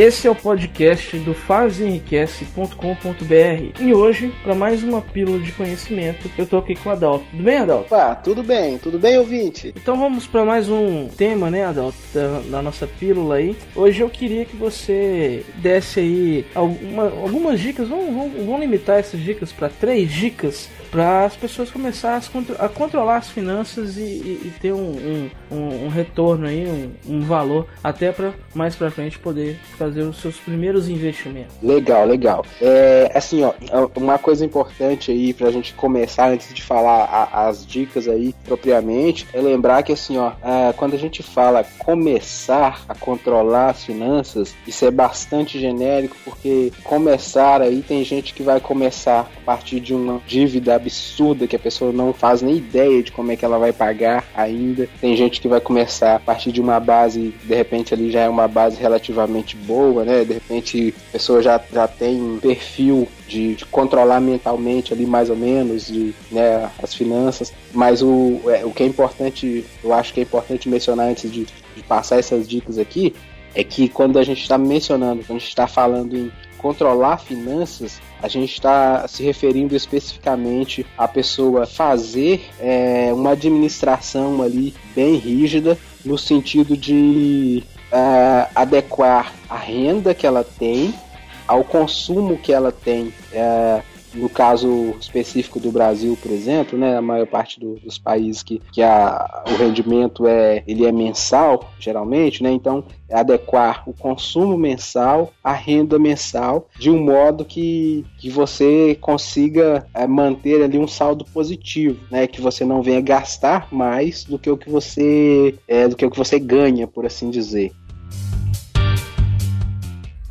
Esse é o podcast do fazenriquece.com.br e hoje, para mais uma pílula de conhecimento, eu tô aqui com o Adalto. Tudo bem, Adalto? Ah, tudo bem, tudo bem, ouvinte? Então vamos para mais um tema, né, Adalto, da, da, nossa pílula aí. Hoje eu queria que você desse aí alguma, algumas dicas, vamos, vamos, vamos limitar essas dicas para três dicas para as pessoas começarem a, controlar as finanças e, e, e ter um, um, um, retorno aí, um, um valor até para mais para frente poder fazer os seus primeiros investimentos. Legal, legal. É, assim, ó, uma coisa importante aí para a gente começar antes de falar a, as dicas aí propriamente é lembrar que assim, ó, é, quando a gente fala começar a controlar as finanças, isso é bastante genérico porque começar aí tem gente que vai começar a partir de uma dívida absurda que a pessoa não faz nem ideia de como é que ela vai pagar ainda. Tem gente que vai começar a partir de uma base, de repente ali já é uma base relativamente boa, né? De repente a pessoa já, já tem um perfil de, de, controlar mentalmente ali mais ou menos de, né, as finanças, mas o, é, o que é importante, eu acho que é importante mencionar antes de, de passar essas dicas aqui, é que quando a gente está mencionando, quando a gente está falando em controlar finanças, a gente está se referindo especificamente à pessoa fazer é, uma administração ali bem rígida, no sentido de é, adequar a renda que ela tem ao consumo que ela tem é, no caso específico do Brasil, por exemplo, né, a maior parte do, dos países que, que a, o rendimento é, ele é mensal, geralmente, né, então adequar o consumo mensal à renda mensal de um modo que, que você consiga é, manter ali um saldo positivo, né, que você não venha gastar mais do que o que você é, do que o que você ganha, por assim dizer.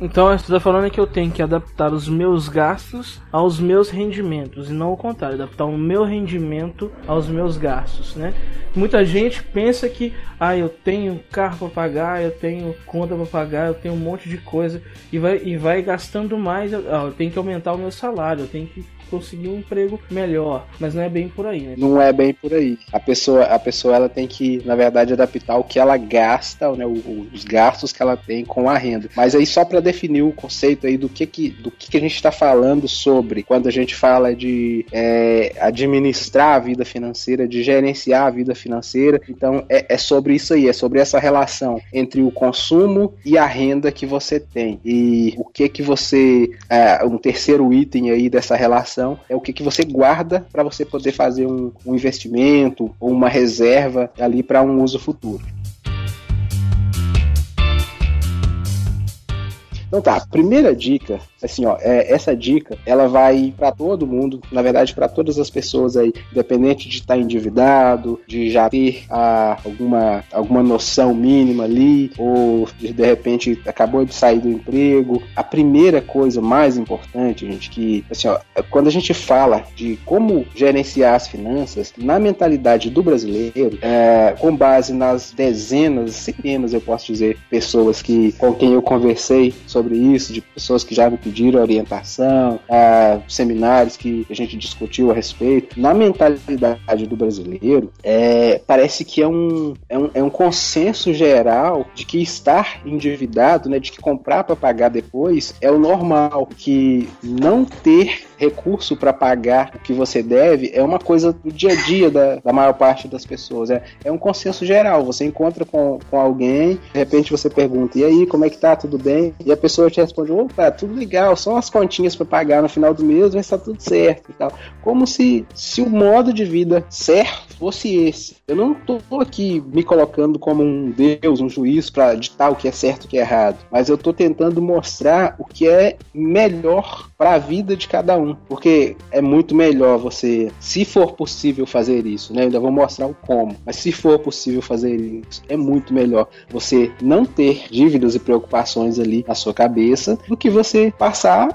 Então você está falando que eu tenho que adaptar os meus gastos aos meus rendimentos e não o contrário, adaptar o meu rendimento aos meus gastos, né? Muita gente pensa que ah, eu tenho carro para pagar, eu tenho conta para pagar, eu tenho um monte de coisa e vai e vai gastando mais, ah, eu tenho que aumentar o meu salário, eu tenho que conseguir um emprego melhor, mas não é bem por aí, né? Não é bem por aí. A pessoa, a pessoa ela tem que, na verdade, adaptar o que ela gasta, né, os gastos que ela tem com a renda. Mas aí só para definir o conceito aí do que que, do que, que a gente está falando sobre quando a gente fala de é, administrar a vida financeira, de gerenciar a vida financeira. Então é, é sobre isso aí, é sobre essa relação entre o consumo e a renda que você tem e o que que você, é, um terceiro item aí dessa relação é o que, que você guarda para você poder fazer um, um investimento ou uma reserva ali para um uso futuro. Então tá, primeira dica, assim, ó, é, essa dica, ela vai para todo mundo, na verdade para todas as pessoas aí, independente de estar tá endividado, de já ter a, alguma, alguma noção mínima ali, ou de, de repente acabou de sair do emprego. A primeira coisa mais importante, gente, que, assim, ó, quando a gente fala de como gerenciar as finanças, na mentalidade do brasileiro, é, com base nas dezenas, centenas, eu posso dizer, pessoas que com quem eu conversei sobre isso, de pessoas que já me pediram orientação, seminários que a gente discutiu a respeito. Na mentalidade do brasileiro, é, parece que é um, é, um, é um consenso geral de que estar endividado, né, de que comprar para pagar depois é o normal, que não ter recurso para pagar o que você deve é uma coisa do dia a dia da, da maior parte das pessoas. É, é um consenso geral. Você encontra com, com alguém, de repente você pergunta: e aí, como é que tá? Tudo bem? E a pessoa te responde: opa, tudo legal, são as continhas para pagar no final do mês, mas tá tudo certo e tal. Como se, se o modo de vida certo fosse esse. Eu não tô aqui me colocando como um Deus, um juiz para ditar o que é certo e o que é errado, mas eu tô tentando mostrar o que é melhor para a vida de cada um, porque é muito melhor você, se for possível fazer isso, né? Eu ainda vou mostrar o como, mas se for possível fazer isso, é muito melhor você não ter dívidas e preocupações ali na sua cabeça do que você passar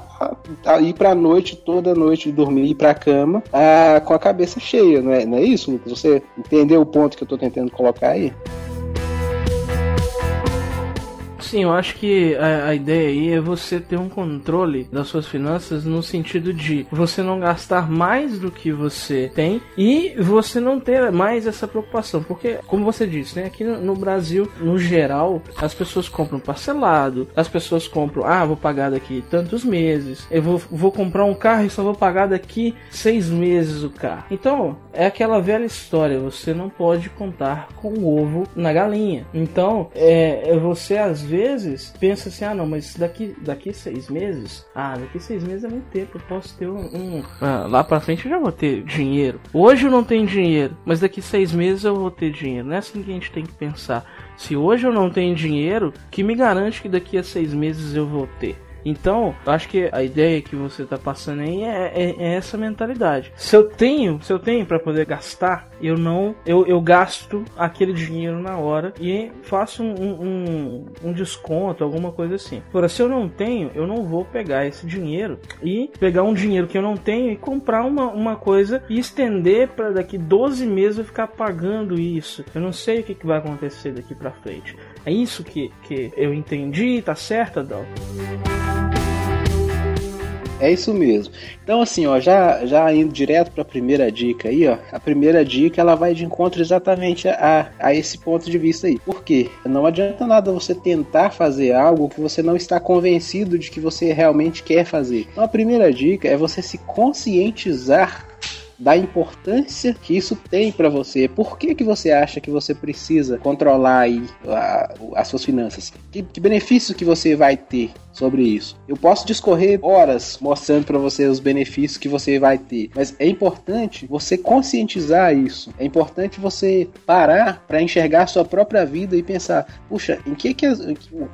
a ir para a noite, toda noite, dormir, ir para cama a, com a cabeça cheia, não é, não é isso, Lucas? Você entendeu o ponto que eu estou tentando colocar aí? Sim, eu acho que a, a, ideia aí é você ter um controle das suas finanças no sentido de você não gastar mais do que você tem e você não ter mais essa preocupação. Porque, como você disse, né, aqui no, no Brasil, no geral, as pessoas compram parcelado, as pessoas compram, ah, vou pagar daqui tantos meses, eu vou, vou comprar um carro e só vou pagar daqui seis meses o carro. Então, é aquela velha história, você não pode contar com o ovo na galinha. Então, é, é você às vezes pensa assim, ah não, mas daqui, daqui seis meses, ah, daqui seis meses é muito tempo, eu posso ter um, um ah, lá pra frente eu já vou ter dinheiro. Hoje eu não tenho dinheiro, mas daqui seis meses eu vou ter dinheiro. Não é assim que a gente tem que pensar. Se hoje eu não tenho dinheiro, que me garante que daqui a seis meses eu vou ter? Então, acho que a ideia que você está passando aí é, é, é, essa mentalidade. Se eu tenho, se eu tenho para poder gastar, eu não, eu, eu gasto aquele dinheiro na hora e faço um, um, um desconto, alguma coisa assim. Agora, se eu não tenho, eu não vou pegar esse dinheiro e pegar um dinheiro que eu não tenho e comprar uma, uma coisa e estender para daqui 12 meses eu ficar pagando isso. Eu não sei o que, que vai acontecer daqui para frente. É isso que, que eu entendi, tá certo, Adão? É isso mesmo. Então, assim, ó, já, já indo direto para a primeira dica aí, ó. A primeira dica ela vai de encontro exatamente a, a esse ponto de vista aí. Por quê? Não adianta nada você tentar fazer algo que você não está convencido de que você realmente quer fazer. Então, a primeira dica é você se conscientizar da importância que isso tem para você. Por que, que você acha que você precisa controlar aí a, as suas finanças? Que, que benefício que você vai ter sobre isso? Eu posso discorrer horas mostrando para você os benefícios que você vai ter, mas é importante você conscientizar isso. É importante você parar para enxergar a sua própria vida e pensar, puxa, em que que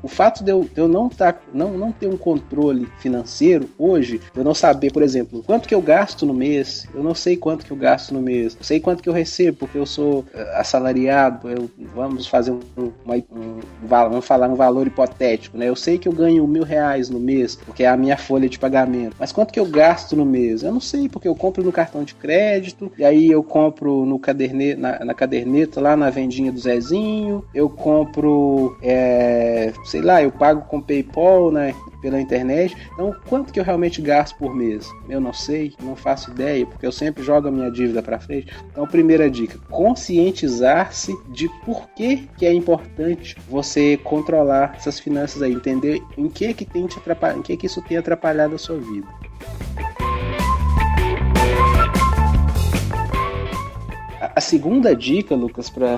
o fato de eu, de eu não tá, não não ter um controle financeiro hoje, eu não saber, por exemplo, quanto que eu gasto no mês, eu não sei quanto que eu gasto no mês, eu sei quanto que eu recebo, porque eu sou eh, assalariado, eu, vamos fazer um, uma, um, vamos falar um valor hipotético, né? Eu sei que eu ganho mil reais no mês, porque é a minha folha de pagamento. Mas quanto que eu gasto no mês? Eu não sei, porque eu compro no cartão de crédito, e aí eu compro no caderne, na, na caderneta lá na vendinha do Zezinho, eu compro, é, sei lá, eu pago com PayPal, né? pela internet. Então, quanto que eu realmente gasto por mês? Eu não sei, não faço ideia, porque eu sempre jogo a minha dívida para frente. Então, primeira dica: conscientizar-se de por que, que é importante você controlar essas finanças aí, entender em que que tem te que que isso tem atrapalhado a sua vida. A segunda dica, Lucas, para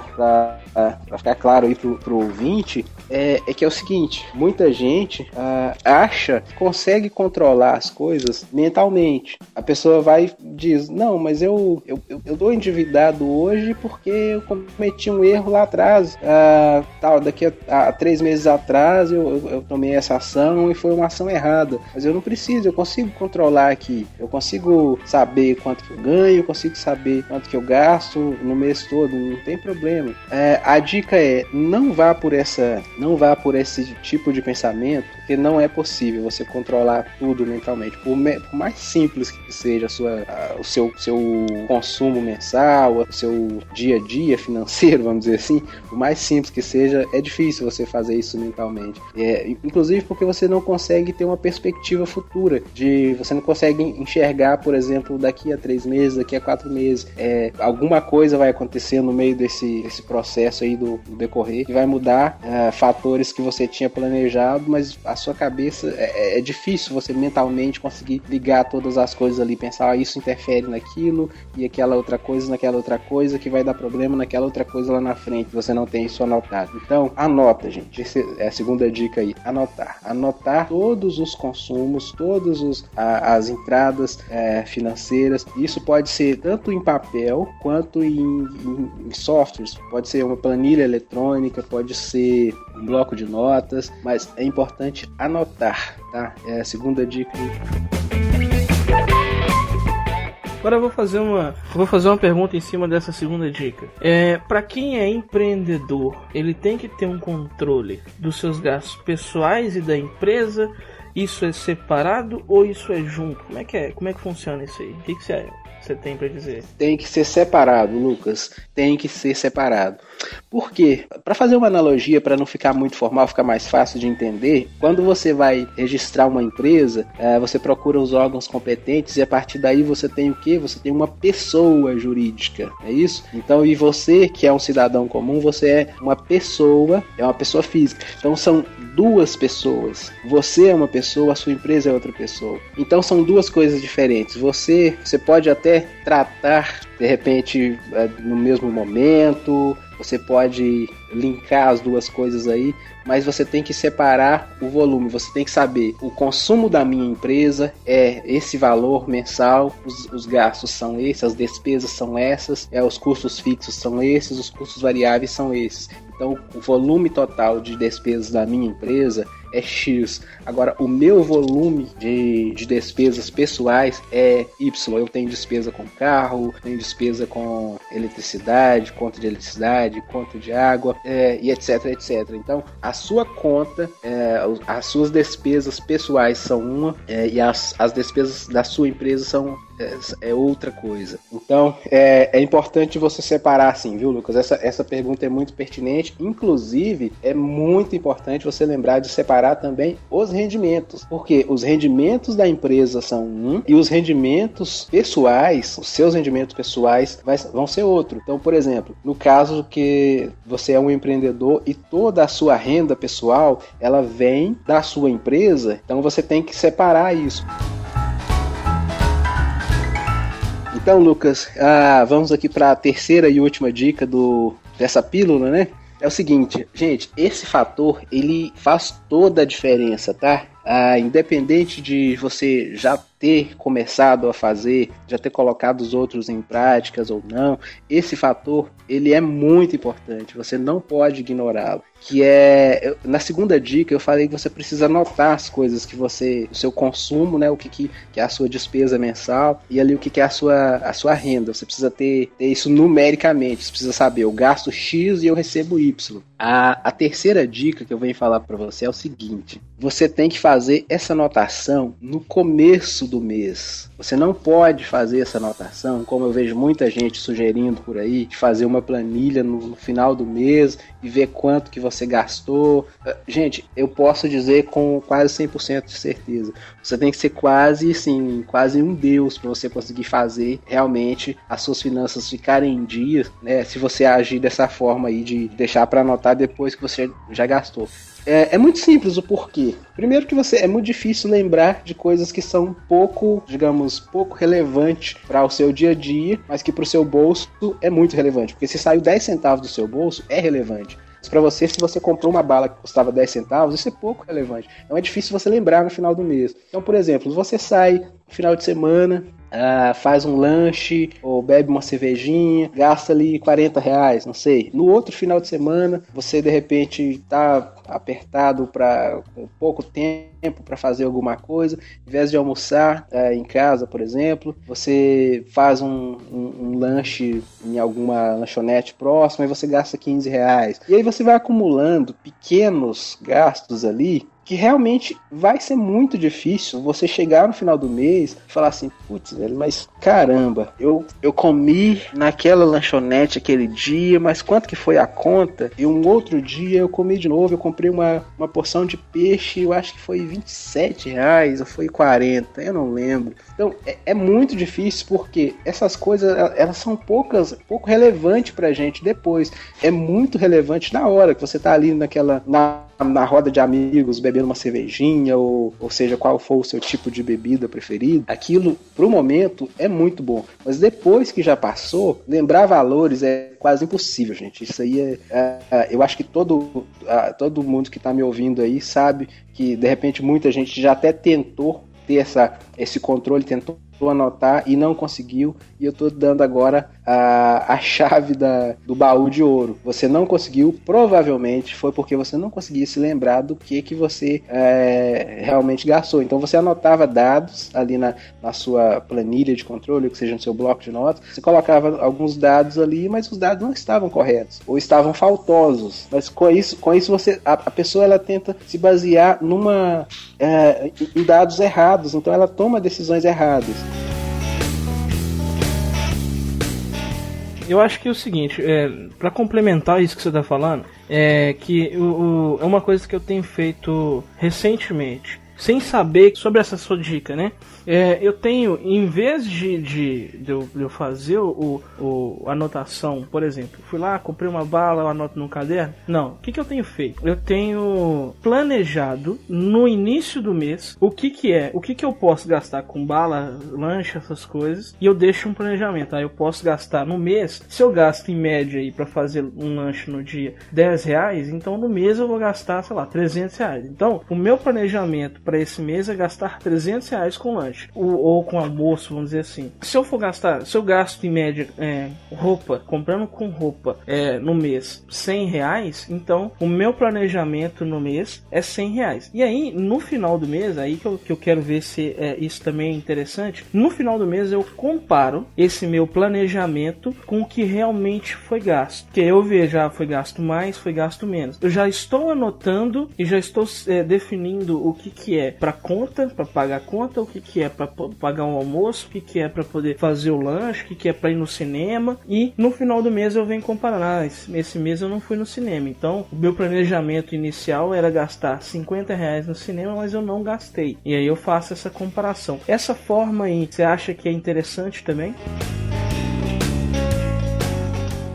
ficar claro aí pro, pro ouvinte, é, é, que é o seguinte: muita gente uh, acha que consegue controlar as coisas mentalmente. A pessoa vai e diz: Não, mas eu, eu, eu, eu dou endividado hoje porque eu cometi um erro lá atrás. Uh, tal, daqui a, a, três meses atrás eu, eu, eu tomei essa ação e foi uma ação errada. Mas eu não preciso, eu consigo controlar aqui. Eu consigo saber quanto que eu ganho, eu consigo saber quanto que eu gasto no mês todo, não tem problema. É, a dica é não vá por essa, não vá por esse tipo de pensamento, porque não é possível você controlar tudo mentalmente. Por, me, por mais simples que seja a sua, a, o seu, seu consumo mensal, o seu dia a dia financeiro, vamos dizer assim, por mais simples que seja, é difícil você fazer isso mentalmente. É, inclusive porque você não consegue ter uma perspectiva futura, de você não consegue enxergar, por exemplo, daqui a três meses, daqui a quatro meses, é, alguma coisa vai acontecer no meio desse, desse processo aí do, do decorrer que vai mudar uh, fatores que você tinha planejado, mas a sua cabeça é, é, difícil você mentalmente conseguir ligar todas as coisas ali, pensar ah, isso interfere naquilo e aquela outra coisa naquela outra coisa que vai dar problema naquela outra coisa lá na frente, você não tem isso anotado. Então, anota, gente. Essa é a segunda dica aí, anotar. Anotar todos os consumos, todas as entradas é, financeiras. Isso pode ser tanto em papel quanto em, em, em softwares, pode ser uma planilha eletrônica, pode ser um bloco de notas, mas é importante anotar, tá? É a segunda dica. Agora eu vou fazer uma, vou fazer uma pergunta em cima dessa segunda dica. É, para quem é empreendedor, ele tem que ter um controle dos seus gastos pessoais e da empresa. Isso é separado ou isso é junto? Como é que é? Como é que funciona isso aí? O que, que você você tem para dizer? Tem que ser separado, Lucas. Tem que ser separado. Por quê? Para fazer uma analogia, para não ficar muito formal, ficar mais fácil de entender, quando você vai registrar uma empresa, é, você procura os órgãos competentes e a partir daí você tem o que? Você tem uma pessoa jurídica, é isso? Então, e você que é um cidadão comum, você é uma pessoa, é uma pessoa física. Então são duas pessoas. Você é uma pessoa, a sua empresa é outra pessoa. Então são duas coisas diferentes. Você, você pode até tratar de repente é, no mesmo momento, você pode linkar as duas coisas aí, mas você tem que separar o volume. Você tem que saber o consumo da minha empresa é esse valor mensal, os, os gastos são esses, as despesas são essas, é, os custos fixos são esses, os custos variáveis são esses. Então, o volume total de despesas da minha empresa é X. Agora, o meu volume de, de despesas pessoais é Y. Eu tenho despesa com carro, tenho despesa com eletricidade, conta de eletricidade, conta de água é, e etc, etc. Então, a sua conta, é, as suas despesas pessoais são uma é, e as, as despesas da sua empresa são é, é outra coisa. Então, é, é, importante você separar assim, viu, Lucas? Essa, essa pergunta é muito pertinente. Inclusive, é muito importante você lembrar de separar também os rendimentos. Porque os rendimentos da empresa são um e os rendimentos pessoais, os seus rendimentos pessoais, vai, vão ser outro. Então, por exemplo, no caso que você é um empreendedor e toda a sua renda pessoal ela vem da sua empresa, então você tem que separar isso. Então, Lucas, ah, vamos aqui para a terceira e última dica do, dessa pílula, né? É o seguinte, gente, esse fator ele faz toda a diferença, tá? Ah, independente de você já ter começado a fazer, já ter colocado os outros em práticas ou não, esse fator ele é muito importante. Você não pode ignorá-lo. Que é na segunda dica eu falei que você precisa anotar as coisas que você, o seu consumo, né, o que, que, que é a sua despesa mensal e ali o que, que é a sua, a sua renda. Você precisa ter, ter isso numericamente. Você precisa saber, eu gasto X e eu recebo Y. A, a terceira dica que eu venho falar para você é o seguinte: você tem que fazer essa anotação no começo do mês. Você não pode fazer essa anotação, como eu vejo muita gente sugerindo por aí, de fazer uma planilha no, no final do mês e ver quanto que você gastou. Ah, gente, eu posso dizer com quase 100% de certeza. Você tem que ser quase, sim, quase um deus para você conseguir fazer realmente as suas finanças ficarem em dia, né? Se você agir dessa forma aí de deixar para anotar depois que você já gastou. É, é, muito simples o porquê. Primeiro que você é muito difícil lembrar de coisas que são pouco, digamos, pouco relevante para o seu dia a dia, mas que para o seu bolso é muito relevante. Porque se saiu 10 centavos do seu bolso, é relevante. Mas para você, se você comprou uma bala que custava 10 centavos, isso é pouco relevante. Então é difícil você lembrar no final do mês. Então, por exemplo, você sai no final de semana, Uh, faz um lanche ou bebe uma cervejinha, gasta ali 40 reais, não sei. No outro final de semana, você de repente tá apertado para pouco tempo para fazer alguma coisa, em vez de almoçar uh, em casa, por exemplo, você faz um, um, um, lanche em alguma lanchonete próxima e você gasta 15 reais. E aí você vai acumulando pequenos gastos ali que realmente vai ser muito difícil você chegar no final do mês e falar assim, putz, velho, mas caramba, eu, eu comi naquela lanchonete aquele dia, mas quanto que foi a conta? E um outro dia eu comi de novo, eu comprei uma, uma porção de peixe, eu acho que foi 27 reais ou foi 40, eu não lembro. Então é, é muito difícil porque essas coisas elas são poucas, pouco relevantes pra gente depois. É muito relevante na hora que você tá ali naquela na na roda de amigos bebendo uma cervejinha, ou, ou seja, qual for o seu tipo de bebida preferido, aquilo pro momento é muito bom. Mas depois que já passou, lembrar valores é quase impossível, gente. Isso aí é. é, é eu acho que todo, todo mundo que tá me ouvindo aí sabe que de repente muita gente já até tentou ter essa, esse controle, tentou anotar e não conseguiu. E eu estou dando agora a, a chave da, do baú de ouro. Você não conseguiu, provavelmente foi porque você não conseguia se lembrar do que, que você é, realmente gastou. Então você anotava dados ali na, na sua planilha de controle, que seja no seu bloco de notas. Você colocava alguns dados ali, mas os dados não estavam corretos ou estavam faltosos. Mas com isso, com isso você a, a pessoa ela tenta se basear numa é, em dados errados. Então ela toma decisões erradas. Eu acho que é o seguinte, é, para complementar isso que você está falando, é que o, o, é uma coisa que eu tenho feito recentemente sem saber sobre essa sua dica, né? É, eu tenho, em vez de, de, de, eu, de eu fazer o, o, anotação, por exemplo, fui lá, comprei uma bala, eu anoto no caderno. Não, o que, que eu tenho feito? Eu tenho planejado no início do mês o que, que é, o que, que eu posso gastar com bala, lanche, essas coisas, e eu deixo um planejamento. Aí eu posso gastar no mês, se eu gasto em média aí para fazer um lanche no dia 10 reais, então no mês eu vou gastar, sei lá, 300 reais. Então, o meu planejamento para esse mês é gastar 300 reais com lanche ou, ou, com almoço, vamos dizer assim. Se eu for gastar, se eu gasto em média é, roupa, comprando com roupa é, no mês 100 reais, então o meu planejamento no mês é 100 reais. E aí, no final do mês, aí que eu, que eu quero ver se é, isso também é interessante, no final do mês eu comparo esse meu planejamento com o que realmente foi gasto. Que eu vejo, já foi gasto mais, foi gasto menos. Eu já estou anotando e já estou é, definindo o que, que é para conta, para pagar conta, o que, que é para pagar um almoço, o que, que é para poder fazer o lanche, o que, que é para ir no cinema. E no final do mês eu venho comparando. Ah, esse mês eu não fui no cinema. Então, o meu planejamento inicial era gastar 50 reais no cinema, mas eu não gastei. E aí eu faço essa comparação. Essa forma aí, você acha que é interessante também?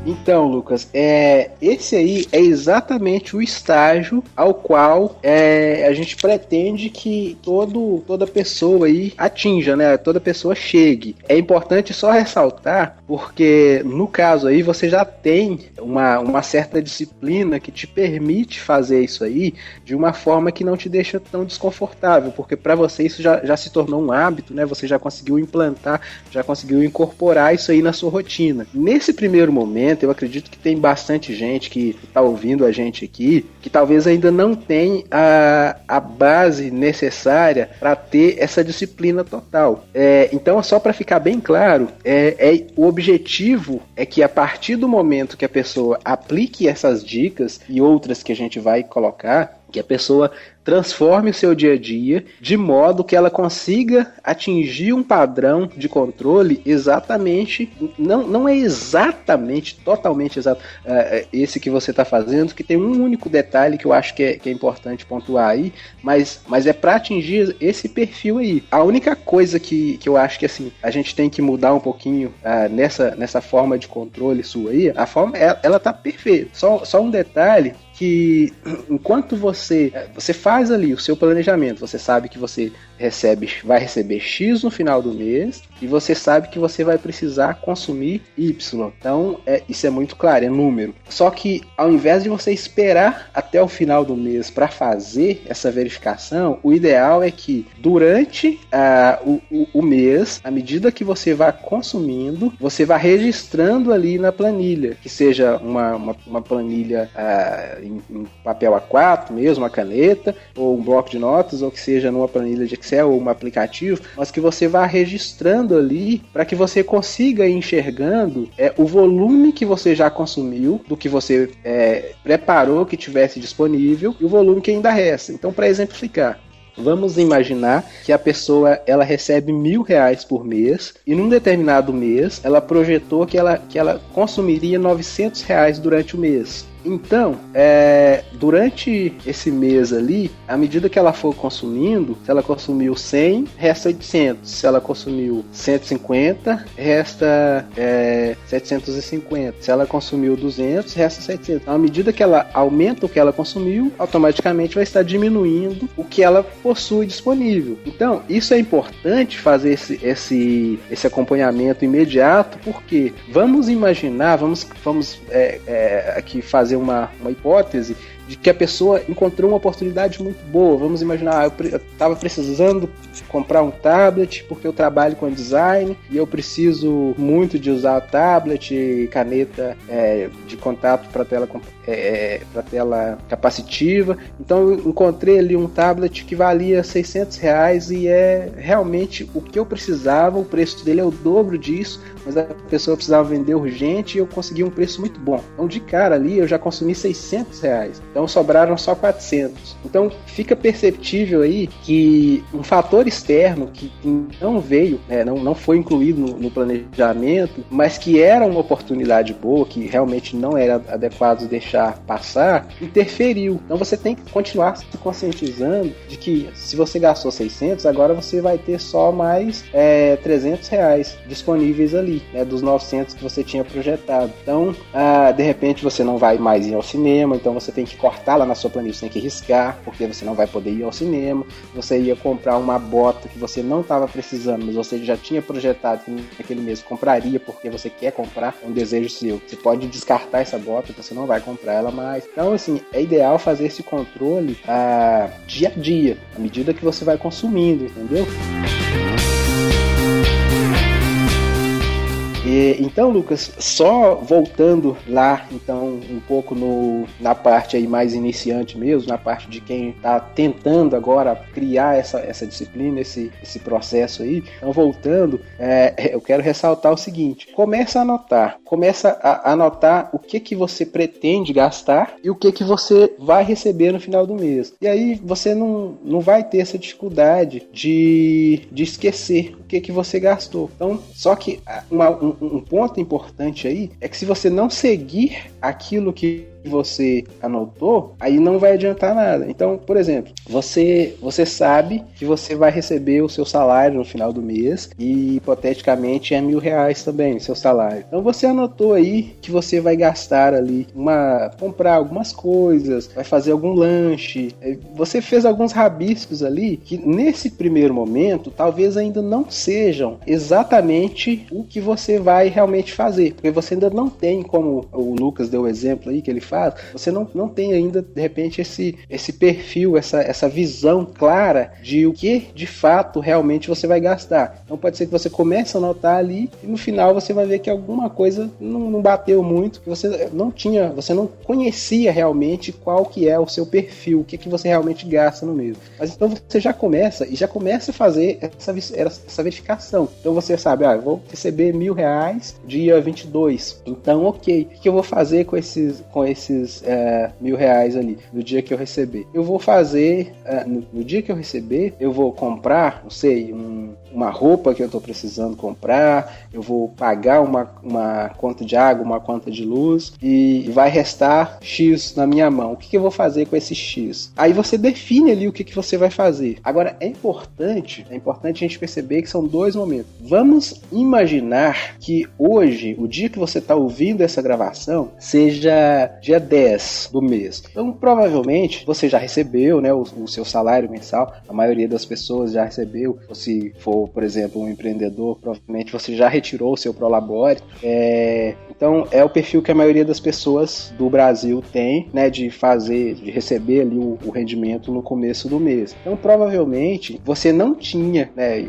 Então, Lucas, é, esse aí é exatamente o estágio ao qual é, a gente pretende que todo, toda pessoa aí atinja, né? Toda pessoa chegue. É importante só ressaltar, porque no caso aí você já tem uma, uma certa disciplina que te permite fazer isso aí de uma forma que não te deixa tão desconfortável, porque para você isso já, já se tornou um hábito, né? Você já conseguiu implantar, já conseguiu incorporar isso aí na sua rotina. Nesse primeiro momento, momento, eu acredito que tem bastante gente que está ouvindo a gente aqui, que talvez ainda não tem a, a base necessária para ter essa disciplina total. É, então, só para ficar bem claro, é, é, o objetivo é que a partir do momento que a pessoa aplique essas dicas e outras que a gente vai colocar, que a pessoa transforme o seu dia a dia de modo que ela consiga atingir um padrão de controle exatamente, não, não é exatamente, totalmente exato uh, esse que você está fazendo, que tem um único detalhe que eu acho que é, que é importante pontuar aí, mas, mas é para atingir esse perfil aí. A única coisa que, que eu acho que assim a gente tem que mudar um pouquinho uh, nessa, nessa forma de controle sua aí, a forma ela, ela tá perfeita. Só, só um detalhe que enquanto você você faz ali o seu planejamento, você sabe que você recebe, vai receber X no final do mês e você sabe que você vai precisar consumir Y. Então, é, isso é muito claro, é número. Só que ao invés de você esperar até o final do mês para fazer essa verificação, o ideal é que durante uh, o, o, o, mês, à medida que você vai consumindo, você vai registrando ali na planilha, que seja uma, uma, uma planilha uh, em, em papel A4 mesmo, uma caneta, ou um bloco de notas, ou que seja numa planilha de Excel ou um aplicativo, mas que você vá registrando ali para que você consiga ir enxergando é, o volume que você já consumiu, do que você é, preparou que tivesse disponível e o volume que ainda resta. Então, para exemplificar, Vamos imaginar que a pessoa ela recebe mil reais por mês e num determinado mês ela projetou que ela, que ela consumiria 900 reais durante o mês. Então, é, durante esse mês ali, à medida que ela for consumindo, se ela consumiu 100, resta 800. Se ela consumiu 150, resta é, 750. Se ela consumiu 200, resta 700. Então, à medida que ela aumenta o que ela consumiu, automaticamente vai estar diminuindo o que ela possui disponível. Então, isso é importante fazer esse, esse, esse acompanhamento imediato, porque vamos imaginar, vamos, vamos é aqui fazer uma, uma hipótese de que a pessoa encontrou uma oportunidade muito boa. Vamos imaginar, eu estava precisando comprar um tablet porque eu trabalho com design e eu preciso muito de usar tablet, caneta é, de contato para tela é, é para tela capacitiva. Então eu encontrei ali um tablet que valia 600 reais e é realmente o que eu precisava. O preço dele é o dobro disso, mas a pessoa precisava vender urgente e eu consegui um preço muito bom. Então de cara ali eu já consumi 600 reais. Então sobraram só 400. Então fica perceptível aí que um fator externo que não veio, né, não, não foi incluído no, no, planejamento, mas que era uma oportunidade boa, que realmente não era adequado deixar passar, interferiu. Então você tem que continuar se conscientizando de que se você gastou 600, agora você vai ter só mais é, 300 reais disponíveis ali, né, dos 900 que você tinha projetado. Então, ah, de repente você não vai mais ir ao cinema, então você tem que cortar lá na sua planilha, você tem que riscar, porque você não vai poder ir ao cinema. Você ia comprar uma bota que você não estava precisando, mas você já tinha projetado que naquele mês compraria porque você quer comprar, é um desejo seu. Você pode descartar essa bota, você não vai comprar ela mais. Então, assim, é ideal fazer esse controle ah, dia a dia, à medida que você vai consumindo, entendeu? E, então, Lucas, só voltando lá, então, um pouco no, na parte aí mais iniciante mesmo, na parte de quem está tentando agora criar essa, essa disciplina, esse, esse processo aí. Então, voltando, é, eu quero ressaltar o seguinte: começa a anotar, começa a anotar o que que você pretende gastar e o que que você vai receber no final do mês. E aí você não, não vai ter essa dificuldade de, de esquecer o que que você gastou. Então, só que uma, um, um ponto importante aí é que se você não seguir aquilo que você anotou, aí não vai adiantar nada. Então, por exemplo, você você sabe que você vai receber o seu salário no final do mês e hipoteticamente é mil reais também seu salário. Então você anotou aí que você vai gastar ali uma comprar algumas coisas, vai fazer algum lanche. É, você fez alguns rabiscos ali que nesse primeiro momento talvez ainda não sejam exatamente o que você vai realmente fazer, porque você ainda não tem como o Lucas deu o exemplo aí que ele faz, você não, não tem ainda, de repente, esse, esse perfil, essa, essa visão clara de o que de fato realmente você vai gastar. Então pode ser que você comece a notar ali e no final você vai ver que alguma coisa não, não bateu muito, que você não tinha, você não conhecia realmente qual que é o seu perfil, o que, que você realmente gasta no mês. Mas então você já começa e já começa a fazer essa, essa verificação. Então você sabe, ah, vou receber mil reais dia 22. Então, ok, o que eu vou fazer com esses, com é, mil reais ali no dia que eu receber? Eu vou fazer, é, no, no, dia que eu receber, eu vou comprar, não sei, um, uma roupa que eu estou precisando comprar, eu vou pagar uma, uma conta de água, uma conta de luz e vai restar X na minha mão. O que, que eu vou fazer com esse X? Aí você define ali o que, que você vai fazer. Agora, é importante, é importante a gente perceber que são dois momentos. Vamos imaginar que hoje, o dia que você está ouvindo essa gravação, seja dia 10 do mês. Então, provavelmente, você já recebeu né, o, o seu salário mensal, a maioria das pessoas já recebeu, ou se for por exemplo, um empreendedor, provavelmente você já retirou o seu Prolabore. É, então, é o perfil que a maioria das pessoas do Brasil tem, né, de fazer, de receber ali o, o rendimento no começo do mês. Então, provavelmente, você não tinha, né,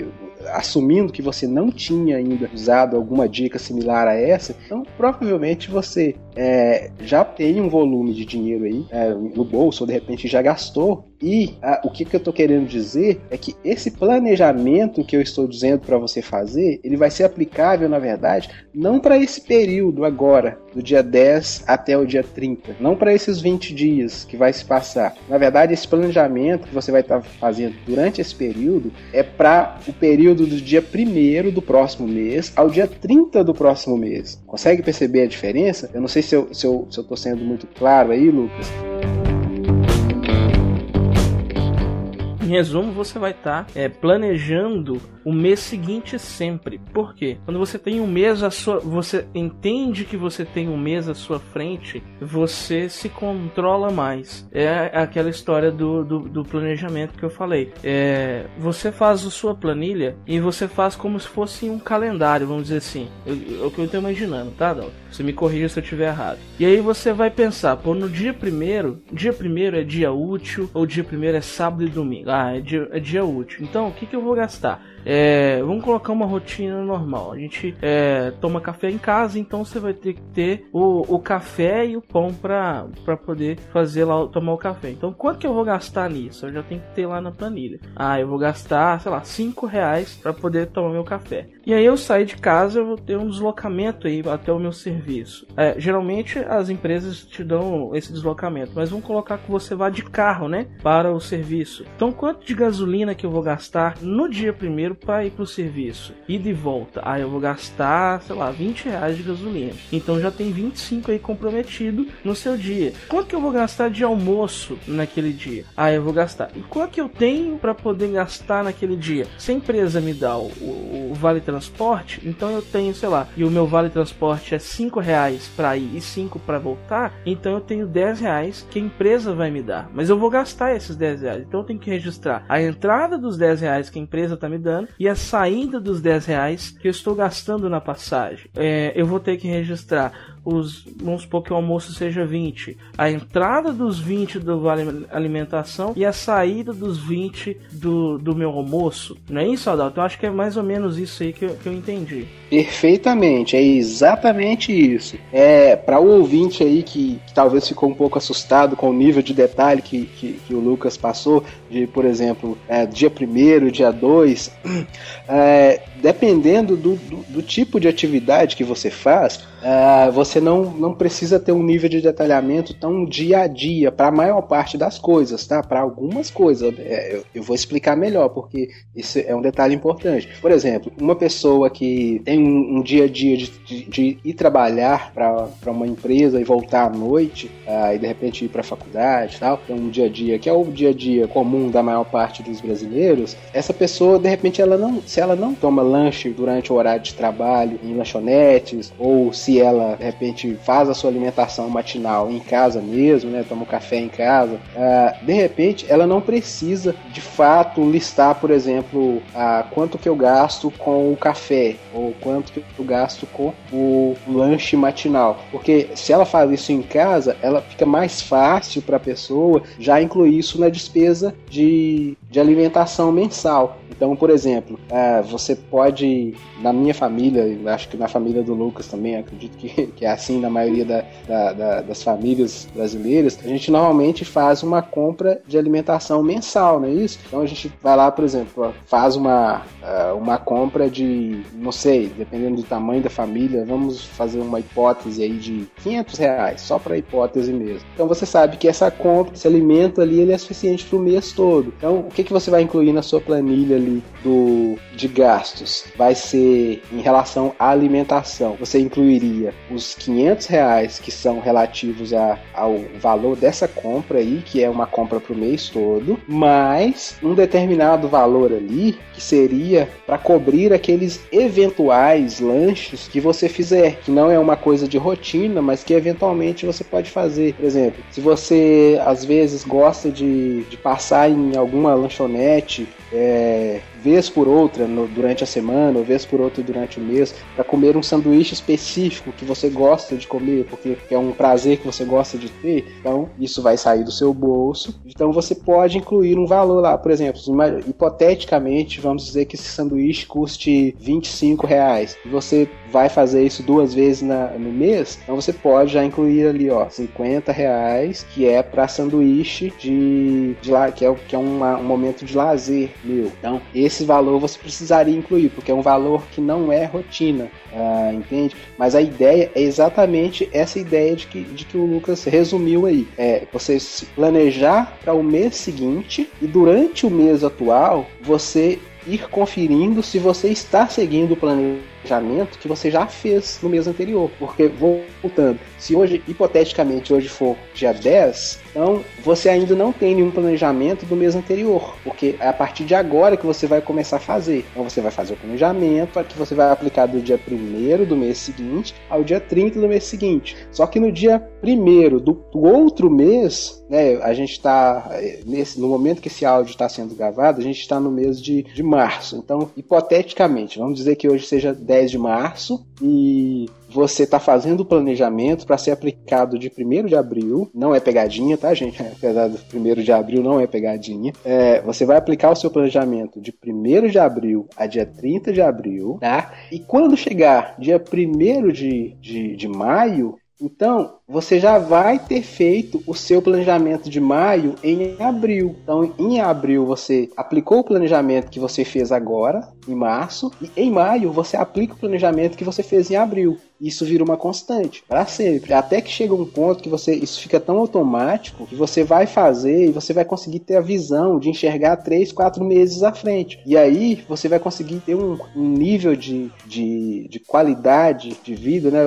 assumindo que você não tinha ainda usado alguma dica similar a essa, então provavelmente você é, já tem um volume de dinheiro aí é, no bolso, ou de repente já gastou. E a, o que, que eu estou querendo dizer é que esse planejamento que eu estou dizendo para você fazer, ele vai ser aplicável, na verdade, não para esse período agora, do dia 10 até o dia 30, não para esses 20 dias que vai se passar. Na verdade, esse planejamento que você vai estar tá fazendo durante esse período é para o período do dia 1 do próximo mês ao dia 30 do próximo mês. Consegue perceber a diferença? Eu não sei se eu, se eu, se eu tô sendo muito claro aí, Lucas. Resumo, você vai estar tá, é, planejando o mês seguinte sempre. Por quê? Quando você tem um mês à sua, você entende que você tem um mês à sua frente, você se controla mais. É aquela história do, do, do planejamento que eu falei. É, você faz a sua planilha e você faz como se fosse um calendário, vamos dizer assim. É o que eu estou imaginando, tá, Dal? Você me corrija se eu estiver errado. E aí você vai pensar, pô, no dia primeiro, dia primeiro é dia útil ou dia primeiro é sábado e domingo. Ah, Ah, é dia, é dia útil. Então, o que, que eu vou gastar? É, vamos colocar uma rotina normal. A gente é, toma café em casa, então você vai ter que ter o, o café e o pão para poder fazer lá tomar o café. Então, quanto que eu vou gastar nisso? Eu já tenho que ter lá na planilha. Ah, eu vou gastar, sei lá, 5 reais para poder tomar meu café. E aí eu saio de casa, eu vou ter um deslocamento aí até o meu serviço. É, geralmente as empresas te dão esse deslocamento, mas vamos colocar que você vá de carro, né, para o serviço. Então, quanto de gasolina que eu vou gastar no dia primeiro dinheiro para ir pro serviço e de volta, aí eu vou gastar, sei lá, 20 reais de gasolina. Então já tem 25 aí comprometido no seu dia. Quanto que eu vou gastar de almoço naquele dia? Aí eu vou gastar. E quanto que eu tenho para poder gastar naquele dia? Se a empresa me dá o, o, o, vale transporte, então eu tenho, sei lá, e o meu vale transporte é 5 reais para ir e 5 para voltar, então eu tenho 10 reais que a empresa vai me dar. Mas eu vou gastar esses 10 reais. Então eu tenho que registrar a entrada dos 10 reais que a empresa tá me dando e a saída dos 10 reais que eu estou gastando na passagem. É, eu vou ter que registrar os, vamos supor que o almoço seja 20, a entrada dos 20 do vale alimentação e a saída dos 20 do, do meu almoço. Não é isso, Adalto? Então acho que é mais ou menos isso aí que eu, que eu entendi. Perfeitamente, é exatamente isso. É para o ouvinte aí que, que, talvez ficou um pouco assustado com o nível de detalhe que, que, que o Lucas passou, de, por exemplo, é, dia 1 dia 2, é, dependendo do, do, do, tipo de atividade que você faz, é, você não, não precisa ter um nível de detalhamento tão dia a dia para a maior parte das coisas, tá? Para algumas coisas, é, eu, eu, vou explicar melhor, porque isso é um detalhe importante. Por exemplo, uma pessoa que tem um, um dia a dia de, de, de ir trabalhar para uma empresa e voltar à noite, uh, e de repente ir para a faculdade e tal, tem um dia a dia que é o dia a dia comum da maior parte dos brasileiros, essa pessoa, de repente, ela não, se ela não toma lanche durante o horário de trabalho em lanchonetes, ou se ela, de repente, faz a sua alimentação matinal em casa mesmo, né, toma um café em casa, uh, de repente, ela não precisa, de fato, listar, por exemplo, uh, quanto que eu gasto com o café, ou quanto que eu gasto com o lanche matinal. Porque se ela faz isso em casa, ela fica mais fácil para a pessoa já incluir isso na despesa de, de alimentação mensal. Então, por exemplo, uh, você pode, na minha família, acho que na família do Lucas também, acredito que, que é assim na maioria da, da, da, das famílias brasileiras, a gente normalmente faz uma compra de alimentação mensal, não é isso? Então a gente vai lá, por exemplo, faz uma, uh, uma compra de, não sei, dependendo do tamanho da família, vamos fazer uma hipótese aí de 500 reais, só para hipótese mesmo. Então você sabe que essa compra, esse alimento ali, ele é suficiente para o mês todo. Então o que, que você vai incluir na sua planilha ali do, de gastos? Vai ser em relação à alimentação. Você incluiria os 500 reais que são relativos a, ao valor dessa compra aí, que é uma compra para o mês todo, mais um determinado valor ali que seria para cobrir aqueles eventuais lanches que você fizer, que não é uma coisa de rotina, mas que eventualmente você pode fazer. Por exemplo, se você às vezes gosta de, de passar em alguma lanchonete é, vez por outra no, durante a semana, ou vez por outra durante o mês, para comer um sanduíche específico que você gosta de comer, porque é um prazer que você gosta de ter, então isso vai sair do seu bolso. Então você pode incluir um valor lá, por exemplo, hipoteticamente, vamos dizer que esse sanduíche custe 25 reais, e você vai fazer isso duas vezes na, no mês, então você pode já incluir ali, ó, 50 reais, que é para sanduíche de, de lá, que é, que é uma, um momento de lazer meu. Então, esse valor você precisaria incluir, porque é um valor que não é rotina, uh, entende? Mas a ideia é exatamente essa ideia de que, de que o Lucas resumiu aí. É você se planejar para o mês seguinte e durante o mês atual você ir conferindo se você está seguindo o planejamento que você já fez no mês anterior. Porque, voltando, se hoje, hipoteticamente, hoje for dia 10, então você ainda não tem nenhum planejamento do mês anterior, porque é a partir de agora que você vai começar a fazer. Então você vai fazer o planejamento que você vai aplicar do dia 1 do mês seguinte ao dia 30 do mês seguinte. Só que no dia 1 do, do outro mês, né, a gente está, no momento que esse áudio está sendo gravado, a gente está no mês de, de março. Então, hipoteticamente, vamos dizer que hoje seja 10 de março e você está fazendo o planejamento para ser aplicado de 1 de abril, não é pegadinha, tá, gente? Apesar do 1 de abril não é pegadinha. É, você vai aplicar o seu planejamento de 1 de abril a dia 30 de abril, tá? E quando chegar dia 1 de, de, de maio, então, você já vai ter feito o seu planejamento de maio em abril. Então, em abril você aplicou o planejamento que você fez agora, em março, e em maio você aplica o planejamento que você fez em abril. Isso vira uma constante para sempre, até que chega um ponto que você isso fica tão automático que você vai fazer e você vai conseguir ter a visão de enxergar três, quatro meses à frente. E aí você vai conseguir ter um, um nível de, de, de, qualidade de vida, né,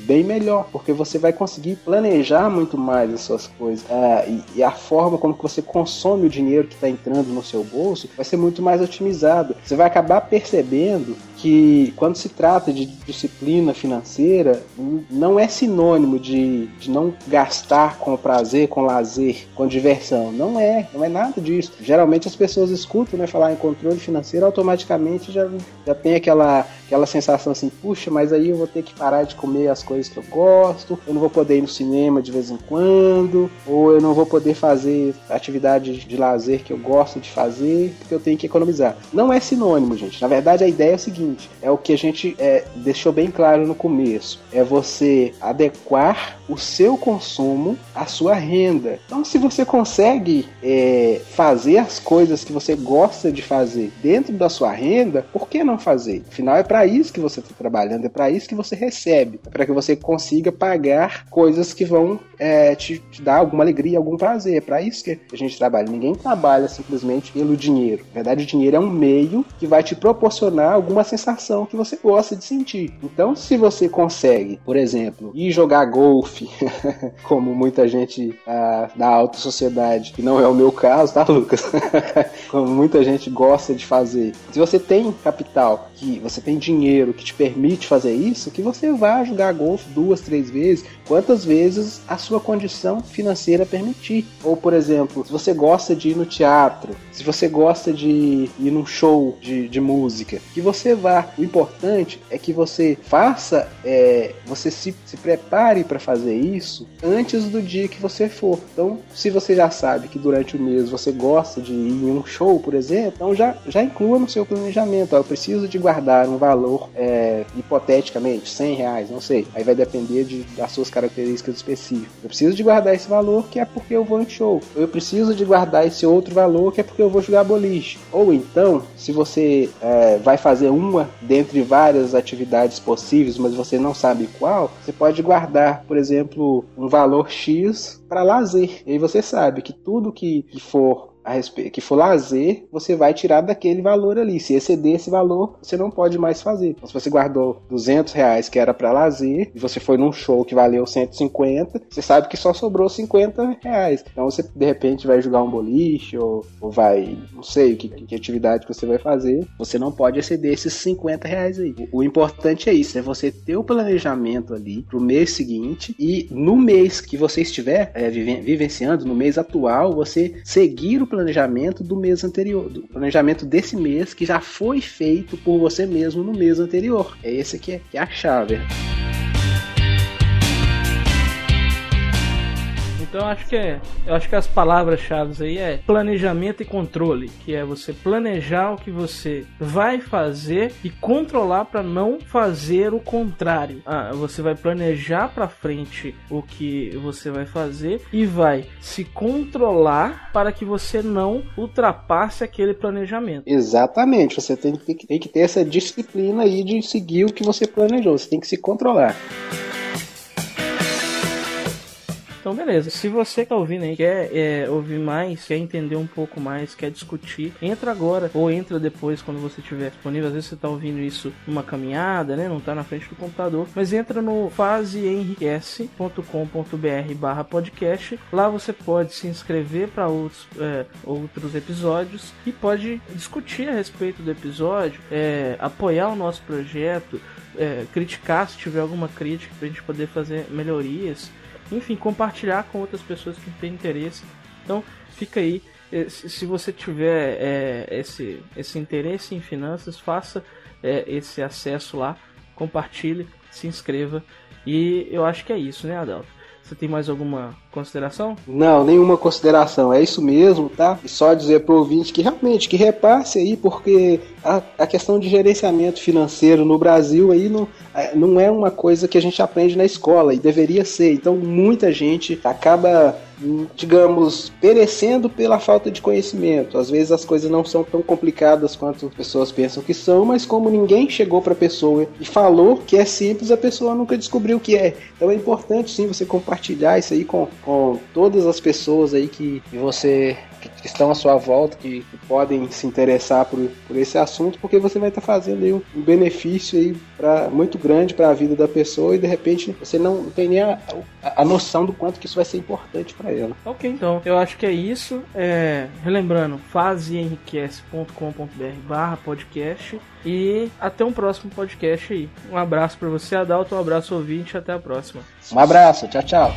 bem melhor, porque você vai conseguir planejar muito mais as suas coisas é, e, e, a forma como que você consome o dinheiro que está entrando no seu bolso vai ser muito mais otimizado. Você vai acabar percebendo que quando se trata de disciplina financeira, não é sinônimo de, de não gastar com prazer, com lazer, com diversão. Não é, não é nada disso. Geralmente as pessoas escutam né, falar em controle financeiro, automaticamente já, já tem aquela, aquela sensação assim, puxa, mas aí eu vou ter que parar de comer as coisas que eu gosto, eu não vou poder ir no cinema de vez em quando, ou eu não vou poder fazer atividade de lazer que eu gosto de fazer, porque eu tenho que economizar. Não é sinônimo, gente. Na verdade, a ideia é o seguinte é o que a gente é, deixou bem claro no começo. É você adequar o seu consumo à sua renda. Então, se você consegue é, fazer as coisas que você gosta de fazer dentro da sua renda, por que não fazer? Afinal, é para isso que você está trabalhando, é para isso que você recebe, é para que você consiga pagar coisas que vão é, te, te, dar alguma alegria, algum prazer. É para isso que a gente trabalha. Ninguém trabalha simplesmente pelo dinheiro. Na verdade, o dinheiro é um meio que vai te proporcionar alguma sensação que você gosta de sentir. Então, se você consegue, por exemplo, ir jogar golfe, como muita gente ah, da alta sociedade, que não é o meu caso, tá, Lucas? como muita gente gosta de fazer. Se você tem capital, que você tem dinheiro que te permite fazer isso, que você vá jogar golfe duas, três vezes, quantas vezes a sua condição financeira permitir. Ou, por exemplo, se você gosta de ir no teatro, se você gosta de ir num show de, de música, que você vá. O importante é que você faça, é, você se, se prepare para fazer isso antes do dia que você for. Então, se você já sabe que durante o mês você gosta de ir em um show, por exemplo, então já, já inclua no seu planejamento. Ó, eu preciso de guardar um valor, é, hipoteticamente, 100 reais, não sei. Aí vai depender de, das suas características específicas. Eu preciso de guardar esse valor que é porque eu vou em show. Eu preciso de guardar esse outro valor que é porque eu vou jogar boliche. Ou então, se você é, vai fazer uma dentre várias atividades possíveis, mas você não sabe qual, você pode guardar, por exemplo, um valor X para lazer. E aí você sabe que tudo que for a respeito, que for lazer, você vai tirar daquele valor ali. Se exceder esse valor, você não pode mais fazer. Então, se você guardou 200 reais que era para lazer e você foi num show que valeu 150, você sabe que só sobrou 50 reais. Então você de repente vai jogar um boliche ou, ou vai, não sei que, que atividade que você vai fazer. Você não pode exceder esses 50 reais aí. O, importante é isso, é você ter o planejamento ali pro mês seguinte e no mês que você estiver é, vivenciando, no mês atual, você seguir o planejamento do mês anterior, do planejamento desse mês que já foi feito por você mesmo no mês anterior. É esse que é, que é a chave. Então acho que é, eu acho que as palavras-chave aí é planejamento e controle, que é você planejar o que você vai fazer e controlar para não fazer o contrário. Ah, você vai planejar para frente o que você vai fazer e vai se controlar para que você não ultrapasse aquele planejamento. Exatamente, você tem que, tem que ter essa disciplina aí de seguir o que você planejou, você tem que se controlar. Então, beleza. Se você que tá ouvindo aí quer é, ouvir mais, quer entender um pouco mais, quer discutir, entra agora ou entra depois quando você estiver disponível. Às vezes você tá ouvindo isso numa caminhada, né? Não tá na frente do computador. Mas entra no faseenriquece.com.br barra podcast. Lá você pode se inscrever para outros, é, outros episódios e pode discutir a respeito do episódio, é, apoiar o nosso projeto, é, criticar se tiver alguma crítica para a gente poder fazer melhorias enfim, compartilhar com outras pessoas que têm interesse. Então, fica aí. Eh, se você tiver é, esse, esse interesse em finanças, faça é, esse acesso lá, compartilhe, se inscreva. E eu acho que é isso, né, Adalto? Você tem mais alguma consideração? Não, nenhuma consideração. É isso mesmo, tá? E só dizer pro ouvinte que realmente que repasse aí, porque a, a questão de gerenciamento financeiro no Brasil aí não, é, não é uma coisa que a gente aprende na escola e deveria ser. Então muita gente acaba digamos, perecendo pela falta de conhecimento. Às vezes as coisas não são tão complicadas quanto as pessoas pensam que são, mas como ninguém chegou para a pessoa e falou que é simples, a pessoa nunca descobriu o que é. Então é importante sim você compartilhar isso aí com, com todas as pessoas aí que você que estão à sua volta, que, que podem se interessar por, por, esse assunto, porque você vai estar fazendo aí um, um benefício aí pra, muito grande para a vida da pessoa e de repente você não tem nem a, a, a noção do quanto que isso vai ser importante para ela. Ok, então eu acho que é isso. É, relembrando, fazeenriquece.com.br barra podcast e até um próximo podcast aí. Um abraço para você, Adalto, um abraço ouvinte, até a próxima. Um abraço, tchau, tchau.